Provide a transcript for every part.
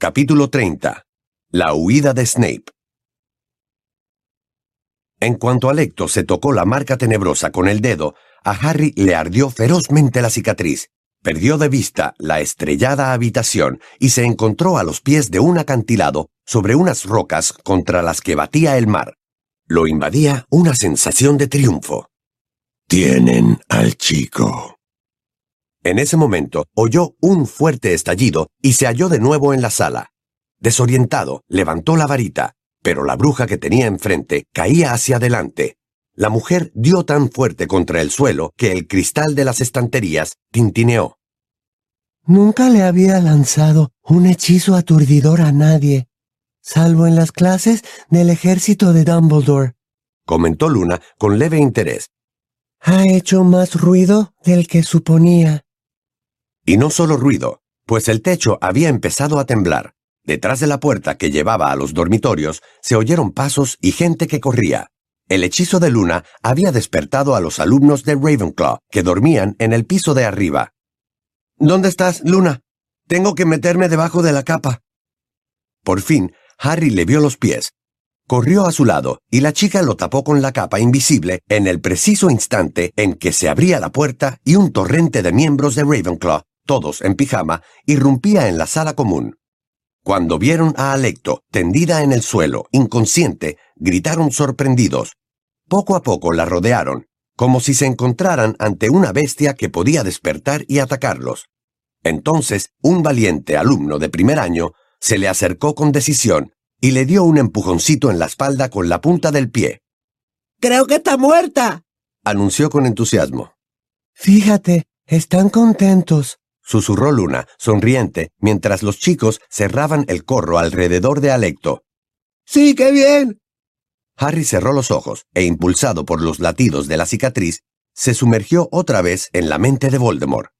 Capítulo 30. La huida de Snape. En cuanto Alecto se tocó la marca tenebrosa con el dedo, a Harry le ardió ferozmente la cicatriz. Perdió de vista la estrellada habitación y se encontró a los pies de un acantilado sobre unas rocas contra las que batía el mar. Lo invadía una sensación de triunfo. Tienen al chico. En ese momento oyó un fuerte estallido y se halló de nuevo en la sala. Desorientado, levantó la varita, pero la bruja que tenía enfrente caía hacia adelante. La mujer dio tan fuerte contra el suelo que el cristal de las estanterías tintineó. Nunca le había lanzado un hechizo aturdidor a nadie, salvo en las clases del ejército de Dumbledore, comentó Luna con leve interés. Ha hecho más ruido del que suponía. Y no solo ruido, pues el techo había empezado a temblar. Detrás de la puerta que llevaba a los dormitorios se oyeron pasos y gente que corría. El hechizo de luna había despertado a los alumnos de Ravenclaw, que dormían en el piso de arriba. ¿Dónde estás, Luna? Tengo que meterme debajo de la capa. Por fin, Harry le vio los pies. Corrió a su lado y la chica lo tapó con la capa invisible en el preciso instante en que se abría la puerta y un torrente de miembros de Ravenclaw todos en pijama, irrumpía en la sala común. Cuando vieron a Alecto tendida en el suelo, inconsciente, gritaron sorprendidos. Poco a poco la rodearon, como si se encontraran ante una bestia que podía despertar y atacarlos. Entonces, un valiente alumno de primer año se le acercó con decisión y le dio un empujoncito en la espalda con la punta del pie. Creo que está muerta, anunció con entusiasmo. Fíjate, están contentos susurró Luna, sonriente, mientras los chicos cerraban el corro alrededor de Alecto. Sí, qué bien. Harry cerró los ojos e, impulsado por los latidos de la cicatriz, se sumergió otra vez en la mente de Voldemort.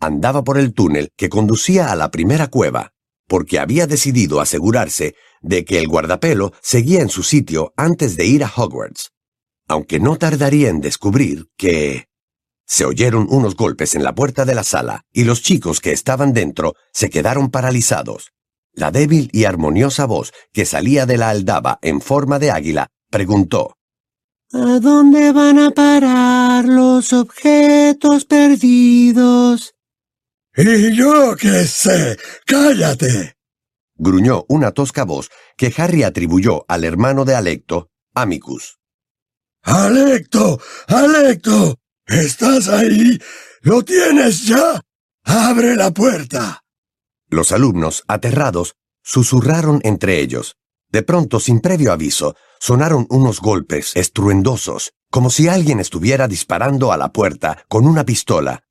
Andaba por el túnel que conducía a la primera cueva, porque había decidido asegurarse de que el guardapelo seguía en su sitio antes de ir a Hogwarts. Aunque no tardaría en descubrir que... Se oyeron unos golpes en la puerta de la sala y los chicos que estaban dentro se quedaron paralizados. La débil y armoniosa voz que salía de la aldaba en forma de águila preguntó ¿A dónde van a parar los objetos perdidos? Y yo qué sé. Cállate. gruñó una tosca voz que Harry atribuyó al hermano de Alecto, Amicus. Alecto. Alecto. ¿Estás ahí? ¿Lo tienes ya? ¡Abre la puerta! Los alumnos, aterrados, susurraron entre ellos. De pronto, sin previo aviso, sonaron unos golpes estruendosos, como si alguien estuviera disparando a la puerta con una pistola.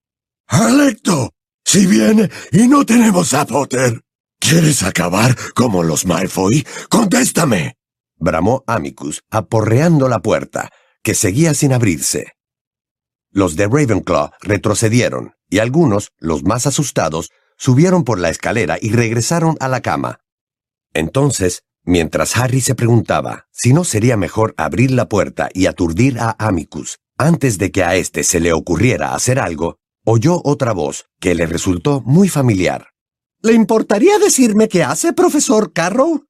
¡Alecto! Si viene y no tenemos a Potter. ¿Quieres acabar como los Malfoy? ¡Contéstame! bramó Amicus, aporreando la puerta, que seguía sin abrirse. Los de Ravenclaw retrocedieron, y algunos, los más asustados, subieron por la escalera y regresaron a la cama. Entonces, mientras Harry se preguntaba si no sería mejor abrir la puerta y aturdir a Amicus antes de que a éste se le ocurriera hacer algo, oyó otra voz que le resultó muy familiar. ¿Le importaría decirme qué hace, profesor Carrow?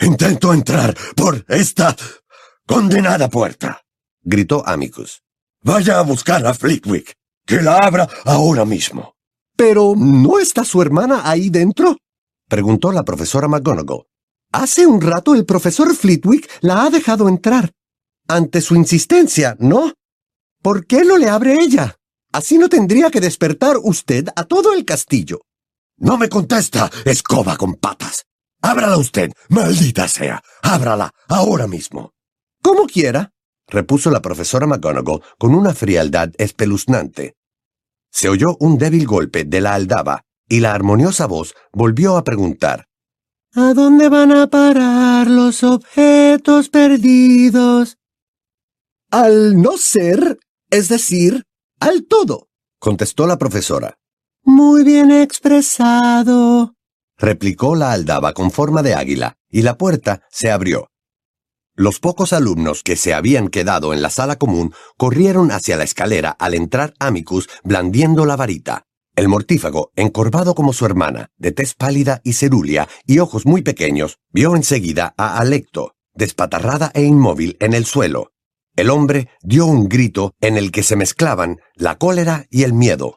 Intento entrar por esta condenada puerta, gritó Amicus. Vaya a buscar a Flitwick. Que la abra ahora mismo. Pero, ¿no está su hermana ahí dentro? preguntó la profesora McGonagall. Hace un rato el profesor Flitwick la ha dejado entrar. Ante su insistencia, ¿no? ¿Por qué no le abre ella? Así no tendría que despertar usted a todo el castillo. No me contesta, escoba con patas. Ábrala usted, maldita sea. Ábrala ahora mismo. Como quiera repuso la profesora McGonagall con una frialdad espeluznante. Se oyó un débil golpe de la aldaba y la armoniosa voz volvió a preguntar. ¿A dónde van a parar los objetos perdidos? Al no ser, es decir, al todo, contestó la profesora. Muy bien expresado, replicó la aldaba con forma de águila, y la puerta se abrió. Los pocos alumnos que se habían quedado en la sala común corrieron hacia la escalera al entrar Amicus blandiendo la varita. El mortífago, encorvado como su hermana, de tez pálida y cerúlea y ojos muy pequeños, vio enseguida a Alecto, despatarrada e inmóvil en el suelo. El hombre dio un grito en el que se mezclaban la cólera y el miedo.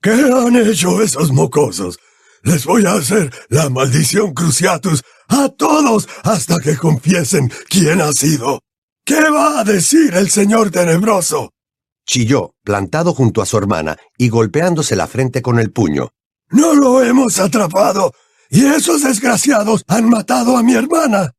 ¿Qué han hecho esos mocosos? Les voy a hacer la maldición Cruciatus a todos hasta que confiesen quién ha sido. ¿Qué va a decir el señor tenebroso? Chilló, plantado junto a su hermana y golpeándose la frente con el puño. No lo hemos atrapado, y esos desgraciados han matado a mi hermana.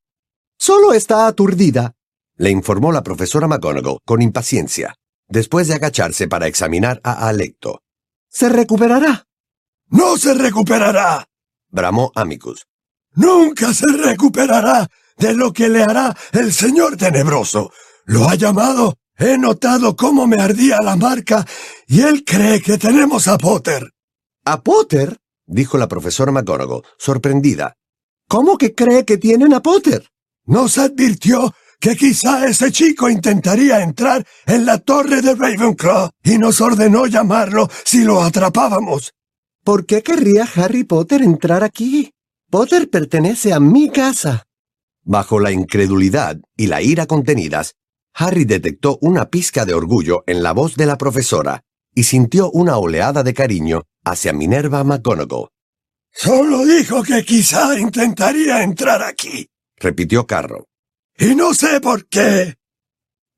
Solo está aturdida, le informó la profesora McGonagall con impaciencia, después de agacharse para examinar a Alecto. Se recuperará. No se recuperará. bramó Amicus. Nunca se recuperará de lo que le hará el señor tenebroso. Lo ha llamado He notado cómo me ardía la marca y él cree que tenemos a Potter. ¿A Potter? dijo la profesora McGonagall, sorprendida. ¿Cómo que cree que tienen a Potter? Nos advirtió que quizá ese chico intentaría entrar en la torre de Ravenclaw y nos ordenó llamarlo si lo atrapábamos. ¿Por qué querría Harry Potter entrar aquí? Potter pertenece a mi casa. Bajo la incredulidad y la ira contenidas, Harry detectó una pizca de orgullo en la voz de la profesora y sintió una oleada de cariño hacia Minerva McGonagall. Solo dijo que quizá intentaría entrar aquí, repitió Carro. Y no sé por qué.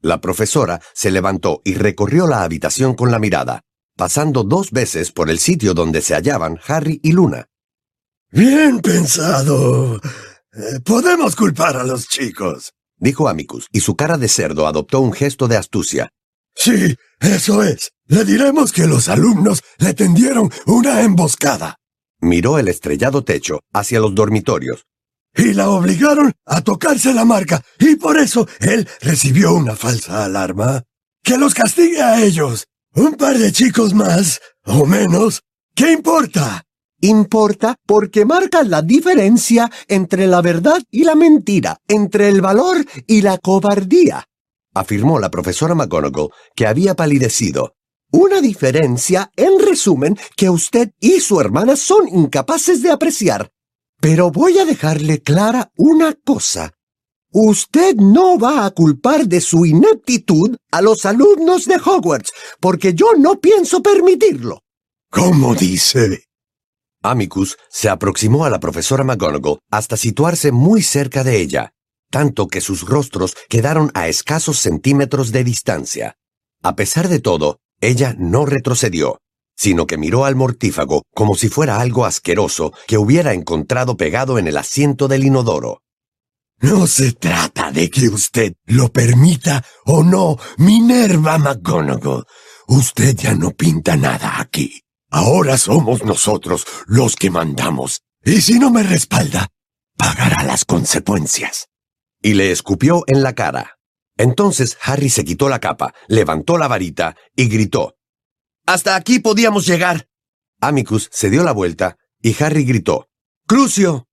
La profesora se levantó y recorrió la habitación con la mirada, pasando dos veces por el sitio donde se hallaban Harry y Luna. Bien pensado. Eh, podemos culpar a los chicos dijo Amicus, y su cara de cerdo adoptó un gesto de astucia. Sí, eso es. Le diremos que los alumnos le tendieron una emboscada. Miró el estrellado techo hacia los dormitorios. Y la obligaron a tocarse la marca, y por eso él recibió una falsa alarma. Que los castigue a ellos. Un par de chicos más, o menos. ¿Qué importa? Importa porque marca la diferencia entre la verdad y la mentira, entre el valor y la cobardía, afirmó la profesora McGonagall, que había palidecido. Una diferencia, en resumen, que usted y su hermana son incapaces de apreciar. Pero voy a dejarle clara una cosa. Usted no va a culpar de su ineptitud a los alumnos de Hogwarts, porque yo no pienso permitirlo. ¿Cómo dice? Amicus se aproximó a la profesora McGonagall hasta situarse muy cerca de ella, tanto que sus rostros quedaron a escasos centímetros de distancia. A pesar de todo, ella no retrocedió, sino que miró al mortífago como si fuera algo asqueroso que hubiera encontrado pegado en el asiento del inodoro. No se trata de que usted lo permita o no, Minerva McGonagall. Usted ya no pinta nada aquí. Ahora somos nosotros los que mandamos. Y si no me respalda, pagará las consecuencias. Y le escupió en la cara. Entonces Harry se quitó la capa, levantó la varita y gritó. Hasta aquí podíamos llegar. Amicus se dio la vuelta y Harry gritó. Crucio.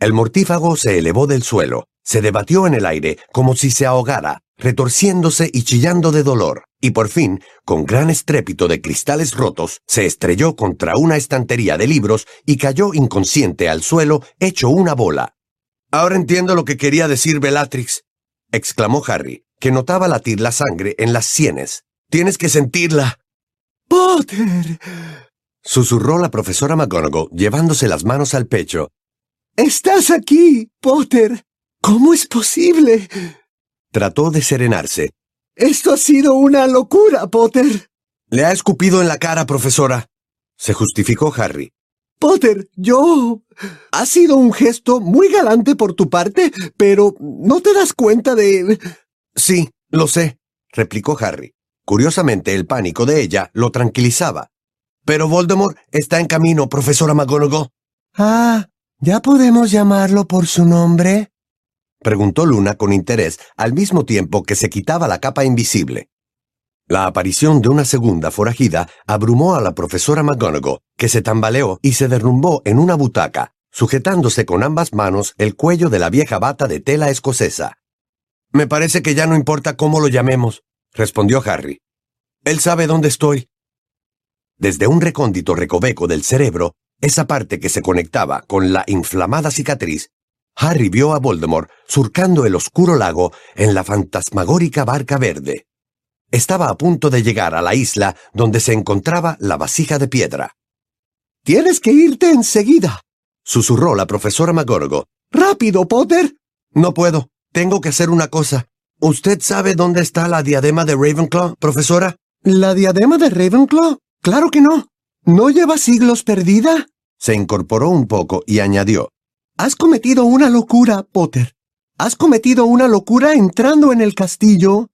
El mortífago se elevó del suelo, se debatió en el aire como si se ahogara, retorciéndose y chillando de dolor, y por fin, con gran estrépito de cristales rotos, se estrelló contra una estantería de libros y cayó inconsciente al suelo, hecho una bola. Ahora entiendo lo que quería decir Bellatrix, exclamó Harry, que notaba latir la sangre en las sienes. Tienes que sentirla. Potter. susurró la profesora McGonagall, llevándose las manos al pecho. Estás aquí, Potter. ¿Cómo es posible? Trató de serenarse. Esto ha sido una locura, Potter. Le ha escupido en la cara, profesora. Se justificó Harry. Potter, yo... Ha sido un gesto muy galante por tu parte, pero ¿no te das cuenta de... Sí, lo sé, replicó Harry. Curiosamente, el pánico de ella lo tranquilizaba. Pero Voldemort está en camino, profesora McGonagall. Ah, ¿ya podemos llamarlo por su nombre? preguntó Luna con interés al mismo tiempo que se quitaba la capa invisible. La aparición de una segunda forajida abrumó a la profesora McGonagall, que se tambaleó y se derrumbó en una butaca, sujetándose con ambas manos el cuello de la vieja bata de tela escocesa. Me parece que ya no importa cómo lo llamemos, respondió Harry. Él sabe dónde estoy. Desde un recóndito recoveco del cerebro, esa parte que se conectaba con la inflamada cicatriz, Harry vio a Voldemort surcando el oscuro lago en la fantasmagórica barca verde. Estaba a punto de llegar a la isla donde se encontraba la vasija de piedra. Tienes que irte enseguida, susurró la profesora McGonagall. ¡Rápido, Potter! No puedo. Tengo que hacer una cosa. ¿Usted sabe dónde está la diadema de Ravenclaw, profesora? ¿La diadema de Ravenclaw? Claro que no. ¿No lleva siglos perdida? Se incorporó un poco y añadió. Has cometido una locura, Potter. Has cometido una locura entrando en el castillo.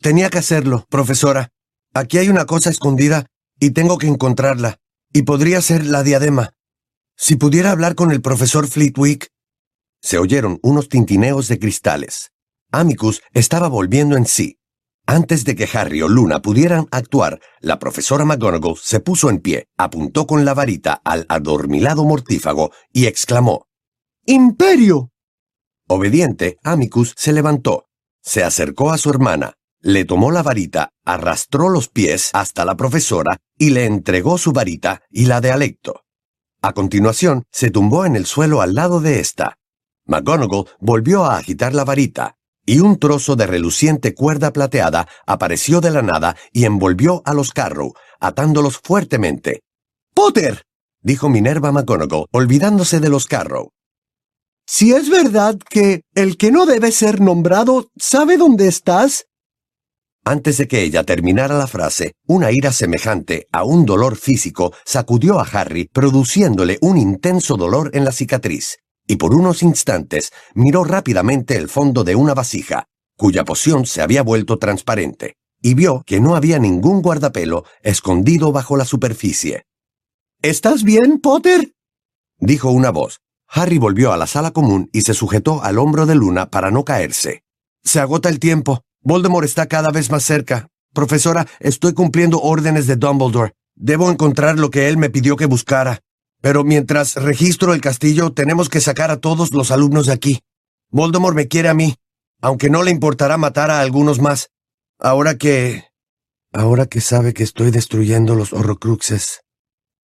Tenía que hacerlo, profesora. Aquí hay una cosa escondida y tengo que encontrarla. Y podría ser la diadema. Si pudiera hablar con el profesor Fleetwick. Se oyeron unos tintineos de cristales. Amicus estaba volviendo en sí. Antes de que Harry o Luna pudieran actuar, la profesora McGonagall se puso en pie, apuntó con la varita al adormilado mortífago y exclamó ¡Imperio! Obediente, Amicus se levantó, se acercó a su hermana, le tomó la varita, arrastró los pies hasta la profesora y le entregó su varita y la de Alecto. A continuación, se tumbó en el suelo al lado de ésta. McGonagall volvió a agitar la varita, y un trozo de reluciente cuerda plateada apareció de la nada y envolvió a los Carrow, atándolos fuertemente. ¡Potter! dijo Minerva McGonagall, olvidándose de los Carrow. Si es verdad que el que no debe ser nombrado sabe dónde estás. Antes de que ella terminara la frase, una ira semejante a un dolor físico sacudió a Harry, produciéndole un intenso dolor en la cicatriz, y por unos instantes miró rápidamente el fondo de una vasija, cuya poción se había vuelto transparente, y vio que no había ningún guardapelo escondido bajo la superficie. ¿Estás bien, Potter? dijo una voz, Harry volvió a la sala común y se sujetó al hombro de Luna para no caerse. Se agota el tiempo. Voldemort está cada vez más cerca. Profesora, estoy cumpliendo órdenes de Dumbledore. Debo encontrar lo que él me pidió que buscara. Pero mientras registro el castillo, tenemos que sacar a todos los alumnos de aquí. Voldemort me quiere a mí, aunque no le importará matar a algunos más. Ahora que... Ahora que sabe que estoy destruyendo los horrocruxes.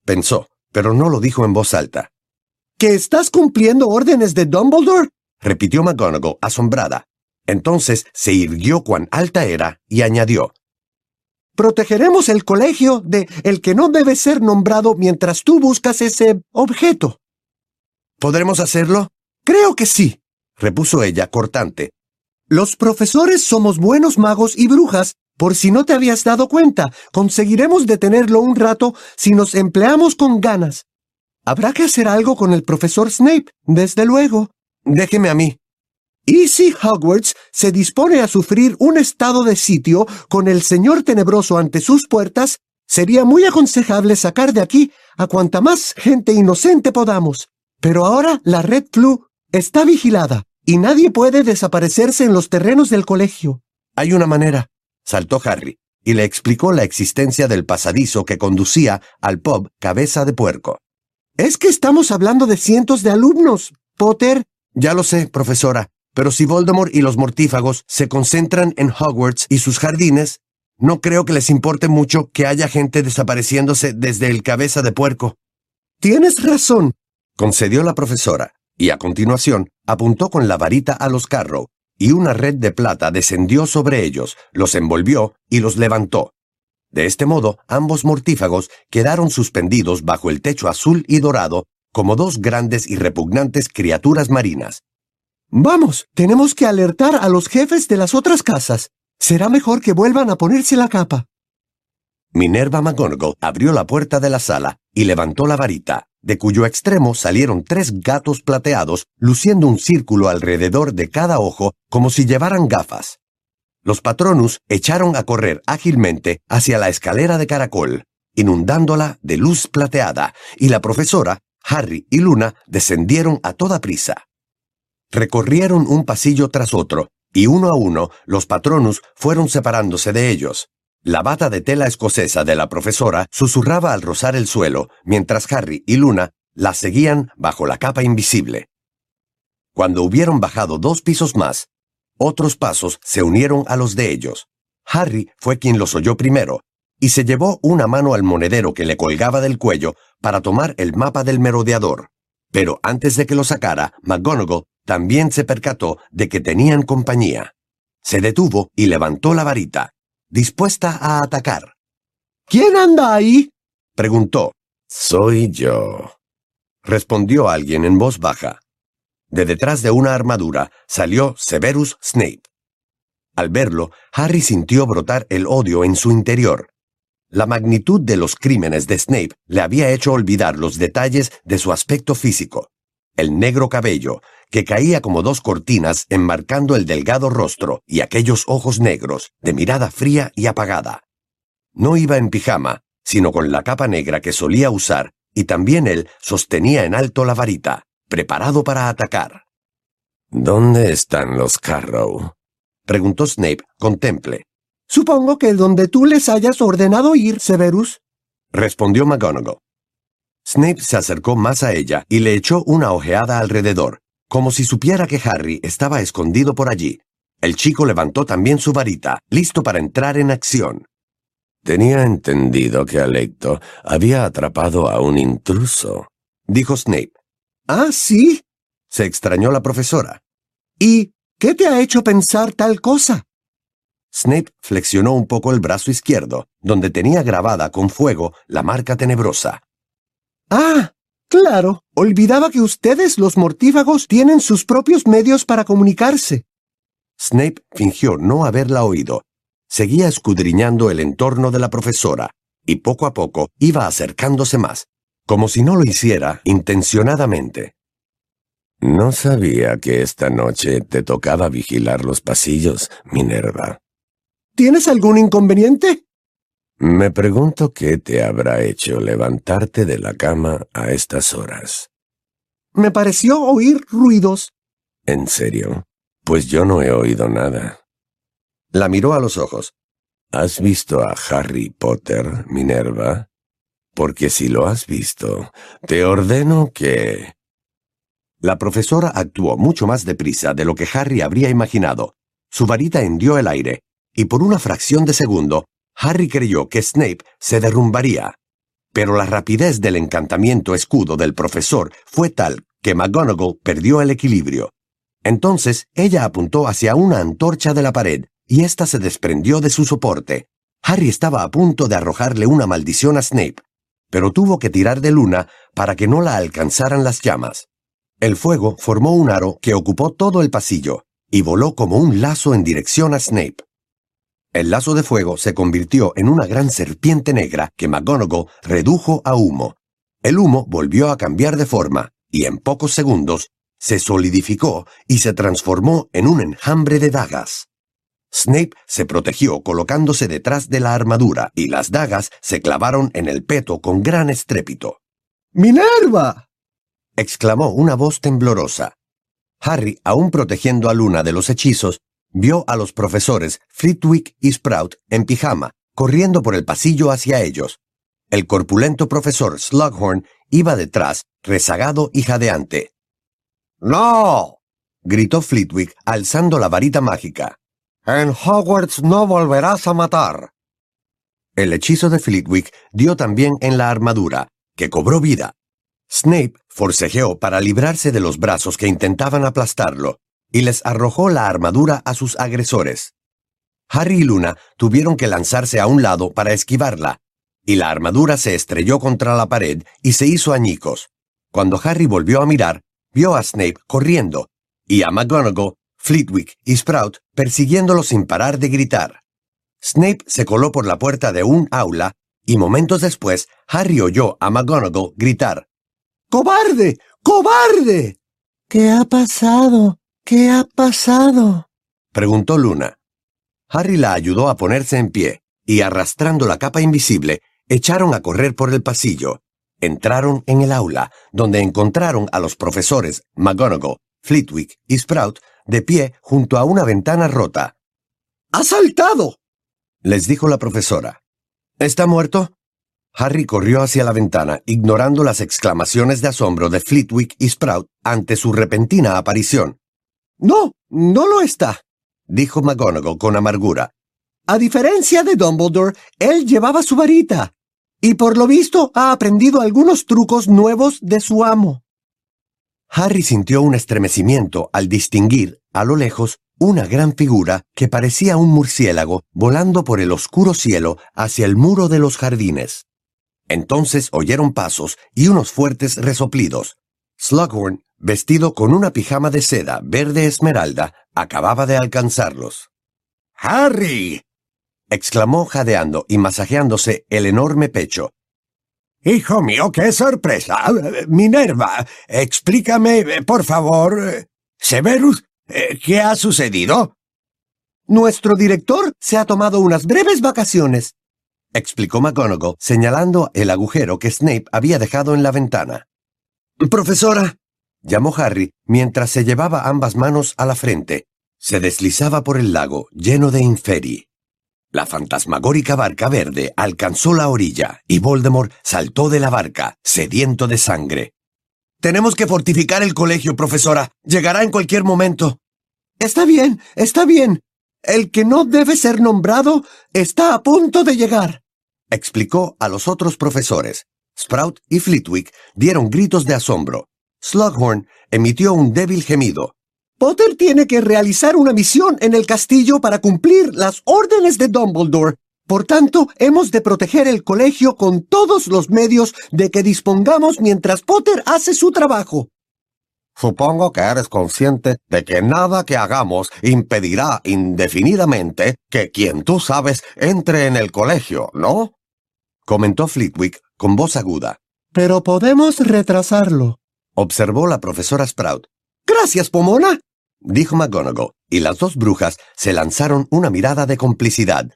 Pensó, pero no lo dijo en voz alta. ¿Que estás cumpliendo órdenes de Dumbledore? repitió McGonagall, asombrada. Entonces se irguió cuán alta era y añadió. Protegeremos el colegio de el que no debe ser nombrado mientras tú buscas ese objeto. ¿Podremos hacerlo? Creo que sí, repuso ella cortante. Los profesores somos buenos magos y brujas, por si no te habías dado cuenta. Conseguiremos detenerlo un rato si nos empleamos con ganas. Habrá que hacer algo con el profesor Snape, desde luego. Déjeme a mí. ¿Y si Hogwarts se dispone a sufrir un estado de sitio con el señor tenebroso ante sus puertas, sería muy aconsejable sacar de aquí a cuanta más gente inocente podamos. Pero ahora la Red Flu está vigilada y nadie puede desaparecerse en los terrenos del colegio. Hay una manera, saltó Harry, y le explicó la existencia del pasadizo que conducía al pub Cabeza de Puerco. Es que estamos hablando de cientos de alumnos, Potter. Ya lo sé, profesora, pero si Voldemort y los mortífagos se concentran en Hogwarts y sus jardines, no creo que les importe mucho que haya gente desapareciéndose desde el cabeza de puerco. Tienes razón, concedió la profesora, y a continuación apuntó con la varita a los Carrow, y una red de plata descendió sobre ellos, los envolvió y los levantó. De este modo, ambos mortífagos quedaron suspendidos bajo el techo azul y dorado como dos grandes y repugnantes criaturas marinas. Vamos, tenemos que alertar a los jefes de las otras casas. Será mejor que vuelvan a ponerse la capa. Minerva McGonagall abrió la puerta de la sala y levantó la varita, de cuyo extremo salieron tres gatos plateados, luciendo un círculo alrededor de cada ojo como si llevaran gafas. Los patronus echaron a correr ágilmente hacia la escalera de caracol, inundándola de luz plateada, y la profesora, Harry y Luna descendieron a toda prisa. Recorrieron un pasillo tras otro, y uno a uno los patronus fueron separándose de ellos. La bata de tela escocesa de la profesora susurraba al rozar el suelo, mientras Harry y Luna la seguían bajo la capa invisible. Cuando hubieron bajado dos pisos más, otros pasos se unieron a los de ellos. Harry fue quien los oyó primero, y se llevó una mano al monedero que le colgaba del cuello para tomar el mapa del merodeador. Pero antes de que lo sacara, McGonagall también se percató de que tenían compañía. Se detuvo y levantó la varita, dispuesta a atacar. ¿Quién anda ahí? preguntó. Soy yo, respondió alguien en voz baja. De detrás de una armadura salió Severus Snape. Al verlo, Harry sintió brotar el odio en su interior. La magnitud de los crímenes de Snape le había hecho olvidar los detalles de su aspecto físico. El negro cabello, que caía como dos cortinas enmarcando el delgado rostro y aquellos ojos negros, de mirada fría y apagada. No iba en pijama, sino con la capa negra que solía usar, y también él sostenía en alto la varita, preparado para atacar. ¿Dónde están los Carrow? preguntó Snape con temple. Supongo que donde tú les hayas ordenado ir, Severus. Respondió McGonagall. Snape se acercó más a ella y le echó una ojeada alrededor, como si supiera que Harry estaba escondido por allí. El chico levantó también su varita, listo para entrar en acción. Tenía entendido que Alecto había atrapado a un intruso, dijo Snape. ¿Ah, sí? se extrañó la profesora. ¿Y qué te ha hecho pensar tal cosa? Snape flexionó un poco el brazo izquierdo, donde tenía grabada con fuego la marca tenebrosa. Ah, claro. Olvidaba que ustedes, los mortífagos, tienen sus propios medios para comunicarse. Snape fingió no haberla oído. Seguía escudriñando el entorno de la profesora, y poco a poco iba acercándose más, como si no lo hiciera intencionadamente. No sabía que esta noche te tocaba vigilar los pasillos, Minerva. ¿Tienes algún inconveniente? Me pregunto qué te habrá hecho levantarte de la cama a estas horas. Me pareció oír ruidos. ¿En serio? Pues yo no he oído nada. La miró a los ojos. ¿Has visto a Harry Potter, Minerva? Porque si lo has visto, te ordeno que... La profesora actuó mucho más deprisa de lo que Harry habría imaginado. Su varita hendió el aire, y por una fracción de segundo, Harry creyó que Snape se derrumbaría. Pero la rapidez del encantamiento escudo del profesor fue tal que McGonagall perdió el equilibrio. Entonces ella apuntó hacia una antorcha de la pared, y ésta se desprendió de su soporte. Harry estaba a punto de arrojarle una maldición a Snape, pero tuvo que tirar de Luna para que no la alcanzaran las llamas. El fuego formó un aro que ocupó todo el pasillo, y voló como un lazo en dirección a Snape. El lazo de fuego se convirtió en una gran serpiente negra que McGonagall redujo a humo. El humo volvió a cambiar de forma y en pocos segundos se solidificó y se transformó en un enjambre de dagas. Snape se protegió colocándose detrás de la armadura y las dagas se clavaron en el peto con gran estrépito. ¡Minerva! exclamó una voz temblorosa. Harry, aún protegiendo a Luna de los hechizos, vio a los profesores Flitwick y Sprout en pijama, corriendo por el pasillo hacia ellos. El corpulento profesor Slughorn iba detrás, rezagado y jadeante. ¡No! gritó Flitwick, alzando la varita mágica. En Hogwarts no volverás a matar. El hechizo de Flitwick dio también en la armadura, que cobró vida. Snape forcejeó para librarse de los brazos que intentaban aplastarlo, y les arrojó la armadura a sus agresores. Harry y Luna tuvieron que lanzarse a un lado para esquivarla, y la armadura se estrelló contra la pared y se hizo añicos. Cuando Harry volvió a mirar, vio a Snape corriendo, y a McGonagall, Flitwick y Sprout persiguiéndolo sin parar de gritar. Snape se coló por la puerta de un aula, y momentos después Harry oyó a McGonagall gritar ¡Cobarde! ¡Cobarde! ¿Qué ha pasado? ¿Qué ha pasado? preguntó Luna. Harry la ayudó a ponerse en pie, y arrastrando la capa invisible, echaron a correr por el pasillo. Entraron en el aula, donde encontraron a los profesores McGonagall, Flitwick y Sprout de pie junto a una ventana rota. ¡Ha saltado! les dijo la profesora. ¿Está muerto? Harry corrió hacia la ventana, ignorando las exclamaciones de asombro de Flitwick y Sprout ante su repentina aparición. No, no lo está, dijo McGonagall con amargura. A diferencia de Dumbledore, él llevaba su varita. Y por lo visto ha aprendido algunos trucos nuevos de su amo. Harry sintió un estremecimiento al distinguir, a lo lejos, una gran figura que parecía un murciélago volando por el oscuro cielo hacia el muro de los jardines. Entonces oyeron pasos y unos fuertes resoplidos. Slughorn, vestido con una pijama de seda verde esmeralda, acababa de alcanzarlos. ¡Harry! exclamó jadeando y masajeándose el enorme pecho. Hijo mío, qué sorpresa. Minerva, explícame, por favor. Severus, ¿qué ha sucedido? Nuestro director se ha tomado unas breves vacaciones, explicó McGonagall, señalando el agujero que Snape había dejado en la ventana. Profesora, llamó Harry mientras se llevaba ambas manos a la frente. Se deslizaba por el lago lleno de inferi. La fantasmagórica barca verde alcanzó la orilla y Voldemort saltó de la barca, sediento de sangre. Tenemos que fortificar el colegio, profesora. Llegará en cualquier momento. Está bien, está bien. El que no debe ser nombrado está a punto de llegar, explicó a los otros profesores. Sprout y Flitwick dieron gritos de asombro. Slughorn emitió un débil gemido. Potter tiene que realizar una misión en el castillo para cumplir las órdenes de Dumbledore. Por tanto, hemos de proteger el colegio con todos los medios de que dispongamos mientras Potter hace su trabajo. Supongo que eres consciente de que nada que hagamos impedirá indefinidamente que quien tú sabes entre en el colegio, ¿no? comentó Flitwick con voz aguda. Pero podemos retrasarlo, observó la profesora Sprout. Gracias, Pomona, dijo McGonagall, y las dos brujas se lanzaron una mirada de complicidad.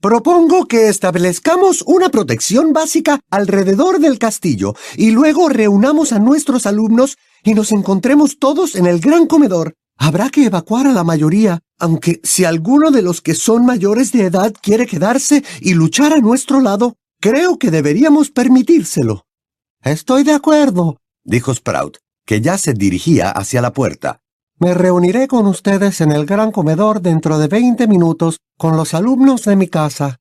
Propongo que establezcamos una protección básica alrededor del castillo y luego reunamos a nuestros alumnos y nos encontremos todos en el gran comedor. Habrá que evacuar a la mayoría, aunque si alguno de los que son mayores de edad quiere quedarse y luchar a nuestro lado, creo que deberíamos permitírselo. Estoy de acuerdo, dijo Sprout, que ya se dirigía hacia la puerta. Me reuniré con ustedes en el gran comedor dentro de veinte minutos con los alumnos de mi casa.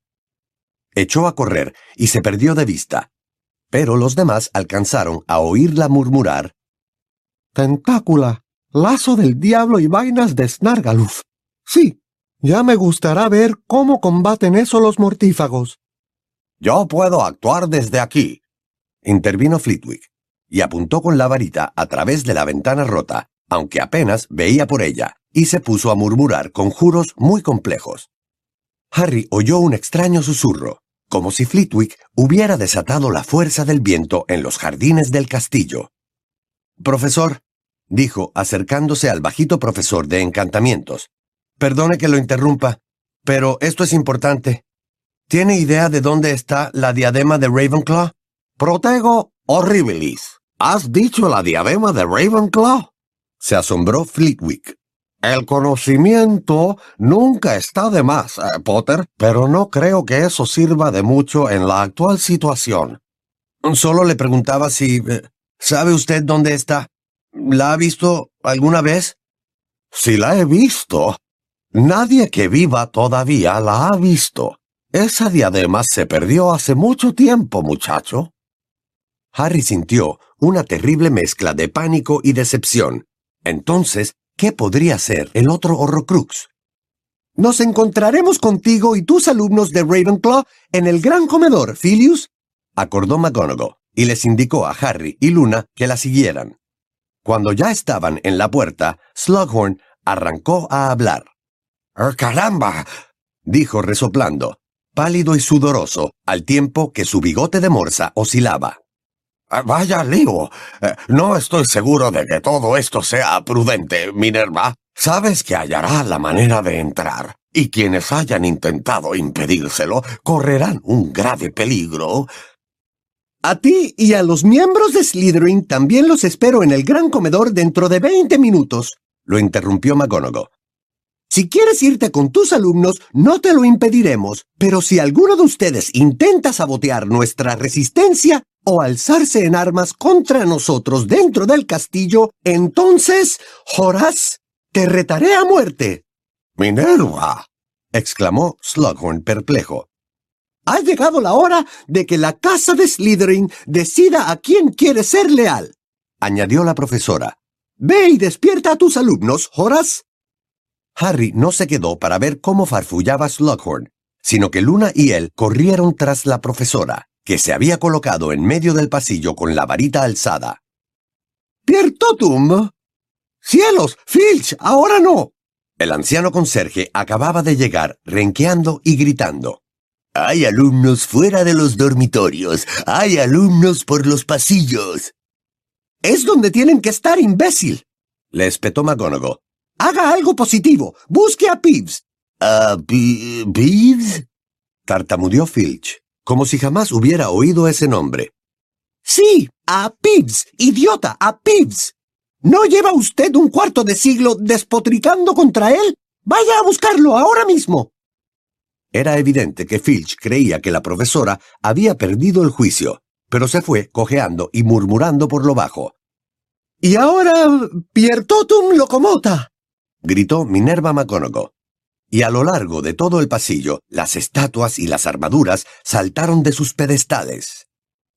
Echó a correr y se perdió de vista. Pero los demás alcanzaron a oírla murmurar. Tentácula, lazo del diablo y vainas de Snargaluf. Sí, ya me gustará ver cómo combaten eso los mortífagos. Yo puedo actuar desde aquí, intervino Flitwick y apuntó con la varita a través de la ventana rota, aunque apenas veía por ella, y se puso a murmurar conjuros muy complejos. Harry oyó un extraño susurro, como si Flitwick hubiera desatado la fuerza del viento en los jardines del castillo. Profesor, dijo, acercándose al bajito profesor de encantamientos. Perdone que lo interrumpa, pero esto es importante. ¿Tiene idea de dónde está la diadema de Ravenclaw? Protego horribilis. ¿Has dicho la diadema de Ravenclaw? Se asombró Flitwick. El conocimiento nunca está de más, eh, Potter, pero no creo que eso sirva de mucho en la actual situación. Solo le preguntaba si... Eh, ¿Sabe usted dónde está? ¿La ha visto alguna vez? Si la he visto. Nadie que viva todavía la ha visto. Esa diadema se perdió hace mucho tiempo, muchacho. Harry sintió una terrible mezcla de pánico y decepción. Entonces, ¿qué podría ser el otro Horrocrux? Nos encontraremos contigo y tus alumnos de Ravenclaw en el gran comedor, Filius, acordó McGonagall, y les indicó a Harry y Luna que la siguieran. Cuando ya estaban en la puerta, Slughorn arrancó a hablar. ¡Oh, ¡Caramba! dijo resoplando, pálido y sudoroso, al tiempo que su bigote de morsa oscilaba. Ah, vaya lío. Eh, no estoy seguro de que todo esto sea prudente, Minerva. Sabes que hallará la manera de entrar, y quienes hayan intentado impedírselo correrán un grave peligro. A ti y a los miembros de Slytherin también los espero en el gran comedor dentro de veinte minutos, lo interrumpió McGonagall. Si quieres irte con tus alumnos, no te lo impediremos, pero si alguno de ustedes intenta sabotear nuestra resistencia o alzarse en armas contra nosotros dentro del castillo, entonces, Horaz, te retaré a muerte. Minerva, exclamó Slughorn perplejo. Ha llegado la hora de que la casa de Slytherin decida a quién quiere ser leal, añadió la profesora. Ve y despierta a tus alumnos, Horace. Harry no se quedó para ver cómo farfullaba Slughorn, sino que Luna y él corrieron tras la profesora, que se había colocado en medio del pasillo con la varita alzada. ¡Piertotum! ¡Cielos! ¡Filch! ¡Ahora no! El anciano conserje acababa de llegar, renqueando y gritando. Hay alumnos fuera de los dormitorios. Hay alumnos por los pasillos. Es donde tienen que estar, imbécil. Le espetó McGonagall. Haga algo positivo. Busque a Pibbs. ¿A Pibbs? Tartamudeó Filch, como si jamás hubiera oído ese nombre. Sí, a Pibbs, idiota, a Pibbs. ¿No lleva usted un cuarto de siglo despotricando contra él? Vaya a buscarlo ahora mismo. Era evidente que Filch creía que la profesora había perdido el juicio, pero se fue cojeando y murmurando por lo bajo. Y ahora, Piertotum locomota, gritó Minerva McGonagall. Y a lo largo de todo el pasillo, las estatuas y las armaduras saltaron de sus pedestales.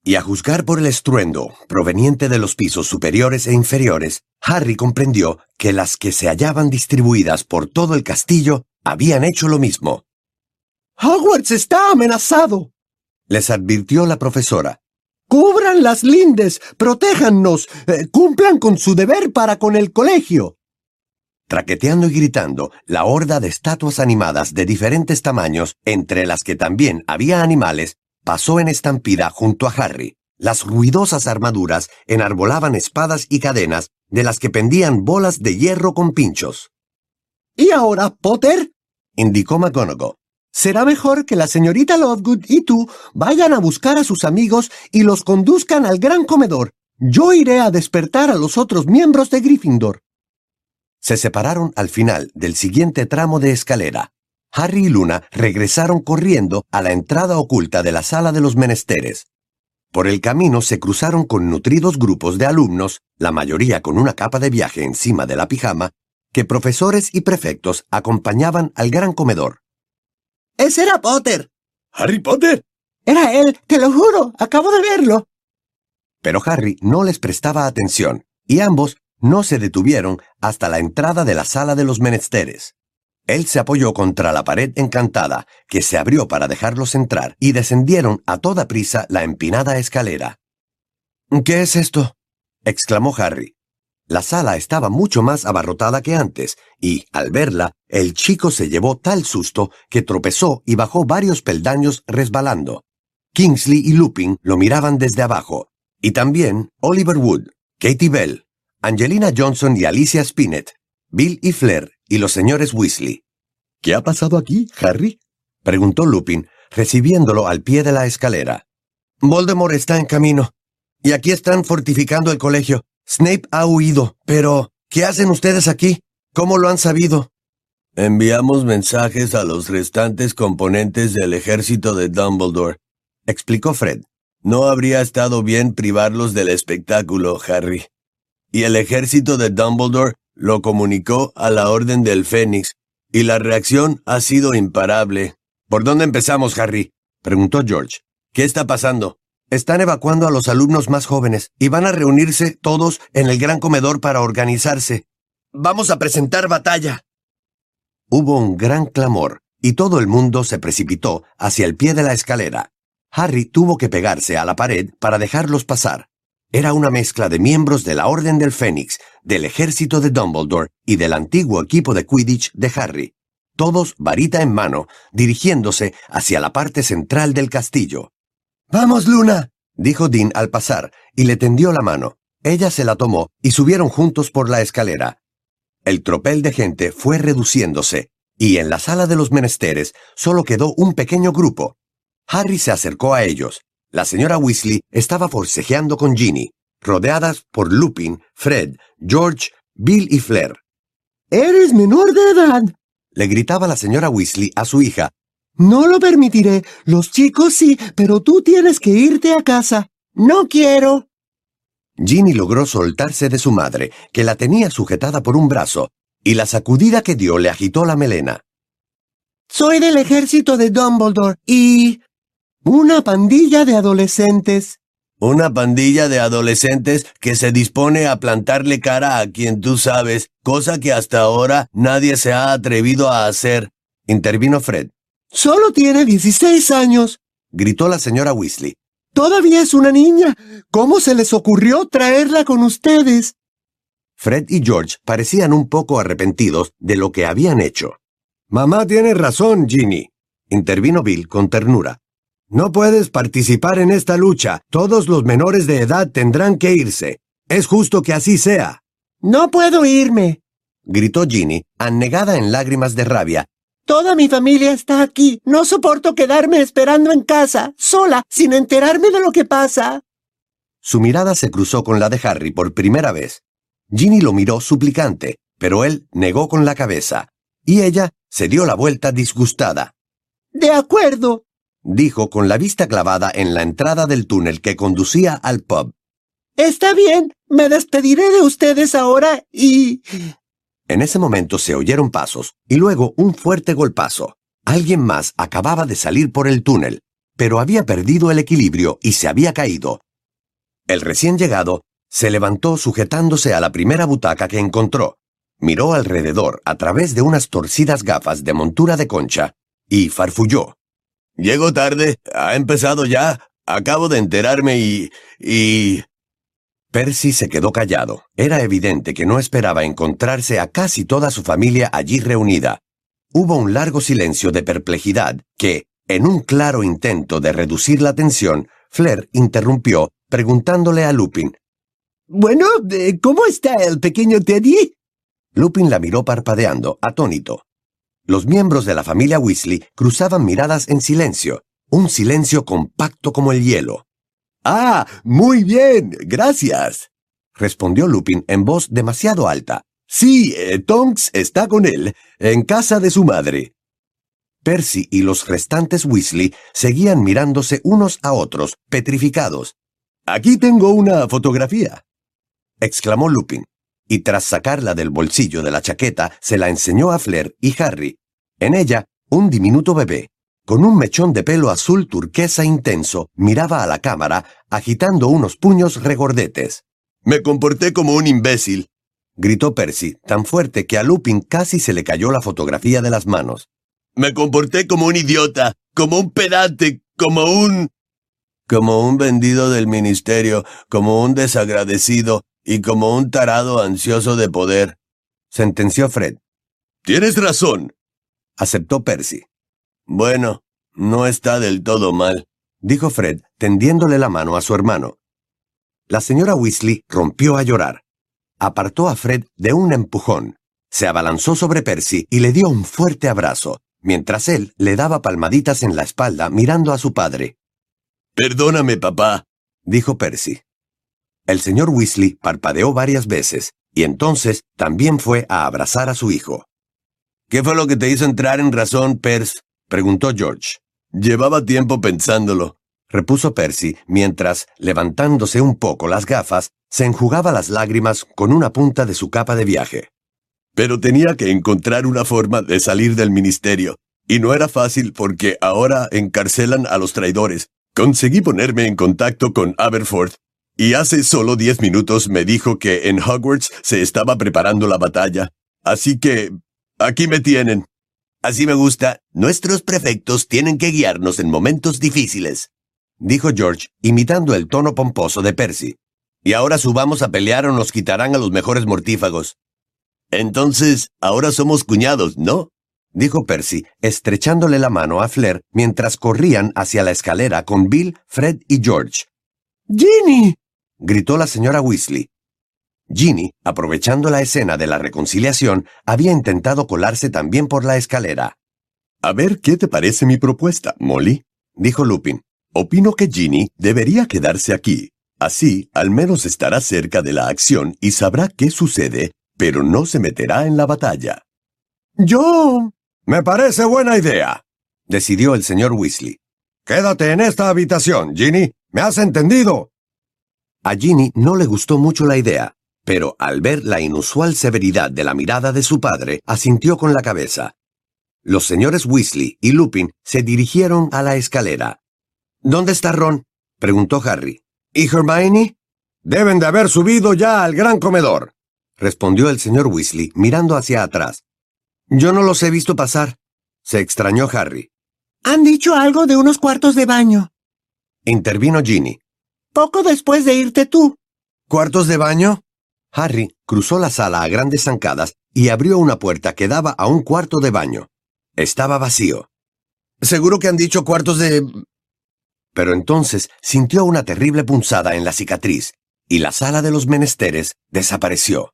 Y a juzgar por el estruendo proveniente de los pisos superiores e inferiores, Harry comprendió que las que se hallaban distribuidas por todo el castillo habían hecho lo mismo. Hogwarts está amenazado, les advirtió la profesora. Cubran las lindes, protéjannos, eh, cumplan con su deber para con el colegio. Traqueteando y gritando, la horda de estatuas animadas de diferentes tamaños, entre las que también había animales, pasó en estampida junto a Harry. Las ruidosas armaduras enarbolaban espadas y cadenas de las que pendían bolas de hierro con pinchos. ¿Y ahora, Potter? indicó McGonagall. Será mejor que la señorita Lovegood y tú vayan a buscar a sus amigos y los conduzcan al gran comedor. Yo iré a despertar a los otros miembros de Gryffindor. Se separaron al final del siguiente tramo de escalera. Harry y Luna regresaron corriendo a la entrada oculta de la sala de los menesteres. Por el camino se cruzaron con nutridos grupos de alumnos, la mayoría con una capa de viaje encima de la pijama, que profesores y prefectos acompañaban al gran comedor. Ese era Potter. ¿Harry Potter? Era él, te lo juro, acabo de verlo. Pero Harry no les prestaba atención, y ambos no se detuvieron hasta la entrada de la sala de los menesteres. Él se apoyó contra la pared encantada, que se abrió para dejarlos entrar, y descendieron a toda prisa la empinada escalera. ¿Qué es esto? exclamó Harry. La sala estaba mucho más abarrotada que antes, y, al verla, el chico se llevó tal susto que tropezó y bajó varios peldaños resbalando. Kingsley y Lupin lo miraban desde abajo, y también Oliver Wood, Katie Bell, Angelina Johnson y Alicia Spinett, Bill y Flair y los señores Weasley. ¿Qué ha pasado aquí, Harry? preguntó Lupin, recibiéndolo al pie de la escalera. Voldemort está en camino, y aquí están fortificando el colegio. Snape ha huido, pero ¿qué hacen ustedes aquí? ¿Cómo lo han sabido? Enviamos mensajes a los restantes componentes del ejército de Dumbledore, explicó Fred. No habría estado bien privarlos del espectáculo, Harry. Y el ejército de Dumbledore lo comunicó a la Orden del Fénix, y la reacción ha sido imparable. ¿Por dónde empezamos, Harry? preguntó George. ¿Qué está pasando? Están evacuando a los alumnos más jóvenes y van a reunirse todos en el gran comedor para organizarse. Vamos a presentar batalla. Hubo un gran clamor y todo el mundo se precipitó hacia el pie de la escalera. Harry tuvo que pegarse a la pared para dejarlos pasar. Era una mezcla de miembros de la Orden del Fénix, del ejército de Dumbledore y del antiguo equipo de Quidditch de Harry, todos varita en mano, dirigiéndose hacia la parte central del castillo. Vamos, Luna, dijo Dean al pasar, y le tendió la mano. Ella se la tomó y subieron juntos por la escalera. El tropel de gente fue reduciéndose, y en la sala de los menesteres solo quedó un pequeño grupo. Harry se acercó a ellos. La señora Weasley estaba forcejeando con Ginny, rodeadas por Lupin, Fred, George, Bill y Flair. Eres menor de edad, le gritaba la señora Weasley a su hija, no lo permitiré. Los chicos sí, pero tú tienes que irte a casa. No quiero. Ginny logró soltarse de su madre, que la tenía sujetada por un brazo, y la sacudida que dio le agitó la melena. Soy del ejército de Dumbledore y... Una pandilla de adolescentes. Una pandilla de adolescentes que se dispone a plantarle cara a quien tú sabes, cosa que hasta ahora nadie se ha atrevido a hacer. Intervino Fred. Solo tiene 16 años. Gritó la señora Weasley. Todavía es una niña. ¿Cómo se les ocurrió traerla con ustedes? Fred y George parecían un poco arrepentidos de lo que habían hecho. Mamá tiene razón, Ginny. Intervino Bill con ternura. No puedes participar en esta lucha. Todos los menores de edad tendrán que irse. Es justo que así sea. No puedo irme. Gritó Ginny, anegada en lágrimas de rabia. Toda mi familia está aquí. No soporto quedarme esperando en casa, sola, sin enterarme de lo que pasa. Su mirada se cruzó con la de Harry por primera vez. Ginny lo miró suplicante, pero él negó con la cabeza, y ella se dio la vuelta disgustada. De acuerdo, dijo con la vista clavada en la entrada del túnel que conducía al pub. Está bien, me despediré de ustedes ahora y... En ese momento se oyeron pasos y luego un fuerte golpazo. Alguien más acababa de salir por el túnel, pero había perdido el equilibrio y se había caído. El recién llegado se levantó sujetándose a la primera butaca que encontró, miró alrededor a través de unas torcidas gafas de montura de concha y farfulló. Llego tarde. ¿Ha empezado ya? Acabo de enterarme y... y... Percy se quedó callado. Era evidente que no esperaba encontrarse a casi toda su familia allí reunida. Hubo un largo silencio de perplejidad que, en un claro intento de reducir la tensión, Flair interrumpió preguntándole a Lupin. Bueno, ¿cómo está el pequeño Teddy? Lupin la miró parpadeando, atónito. Los miembros de la familia Weasley cruzaban miradas en silencio, un silencio compacto como el hielo. Ah, muy bien, gracias, respondió Lupin en voz demasiado alta. Sí, eh, Tonks está con él, en casa de su madre. Percy y los restantes Weasley seguían mirándose unos a otros, petrificados. Aquí tengo una fotografía, exclamó Lupin y tras sacarla del bolsillo de la chaqueta se la enseñó a Flair y Harry. En ella, un diminuto bebé, con un mechón de pelo azul turquesa intenso, miraba a la cámara, agitando unos puños regordetes. Me comporté como un imbécil, gritó Percy, tan fuerte que a Lupin casi se le cayó la fotografía de las manos. Me comporté como un idiota, como un pedante, como un... como un vendido del ministerio, como un desagradecido, y como un tarado ansioso de poder, sentenció Fred. Tienes razón, aceptó Percy. Bueno, no está del todo mal, dijo Fred, tendiéndole la mano a su hermano. La señora Weasley rompió a llorar. Apartó a Fred de un empujón, se abalanzó sobre Percy y le dio un fuerte abrazo, mientras él le daba palmaditas en la espalda mirando a su padre. Perdóname, papá, dijo Percy. El señor Weasley parpadeó varias veces, y entonces también fue a abrazar a su hijo. ¿Qué fue lo que te hizo entrar en razón, Percy? preguntó George. Llevaba tiempo pensándolo, repuso Percy, mientras, levantándose un poco las gafas, se enjugaba las lágrimas con una punta de su capa de viaje. Pero tenía que encontrar una forma de salir del ministerio, y no era fácil porque ahora encarcelan a los traidores. Conseguí ponerme en contacto con Aberforth y hace solo diez minutos me dijo que en Hogwarts se estaba preparando la batalla. Así que... aquí me tienen. Así me gusta. Nuestros prefectos tienen que guiarnos en momentos difíciles. Dijo George, imitando el tono pomposo de Percy. Y ahora subamos a pelear o nos quitarán a los mejores mortífagos. Entonces, ahora somos cuñados, ¿no? Dijo Percy, estrechándole la mano a Flair mientras corrían hacia la escalera con Bill, Fred y George. ¡Ginny! Gritó la señora Weasley. Ginny, aprovechando la escena de la reconciliación, había intentado colarse también por la escalera. A ver qué te parece mi propuesta, Molly, dijo Lupin. Opino que Ginny debería quedarse aquí. Así, al menos estará cerca de la acción y sabrá qué sucede, pero no se meterá en la batalla. Yo... Me parece buena idea, decidió el señor Weasley. Quédate en esta habitación, Ginny. ¿Me has entendido? A Ginny no le gustó mucho la idea, pero al ver la inusual severidad de la mirada de su padre, asintió con la cabeza. Los señores Weasley y Lupin se dirigieron a la escalera. ¿Dónde está Ron? preguntó Harry. ¿Y Hermione? Deben de haber subido ya al gran comedor, respondió el señor Weasley mirando hacia atrás. Yo no los he visto pasar, se extrañó Harry. Han dicho algo de unos cuartos de baño. Intervino Ginny. Poco después de irte tú. ¿Cuartos de baño? Harry cruzó la sala a grandes zancadas y abrió una puerta que daba a un cuarto de baño. Estaba vacío. Seguro que han dicho cuartos de... Pero entonces sintió una terrible punzada en la cicatriz y la sala de los menesteres desapareció.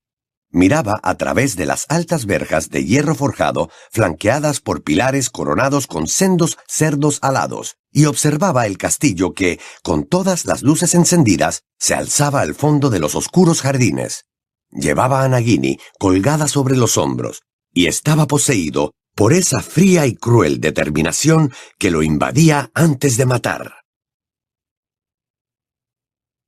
Miraba a través de las altas verjas de hierro forjado, flanqueadas por pilares coronados con sendos cerdos alados, y observaba el castillo que, con todas las luces encendidas, se alzaba al fondo de los oscuros jardines. Llevaba a Nagini colgada sobre los hombros, y estaba poseído por esa fría y cruel determinación que lo invadía antes de matar.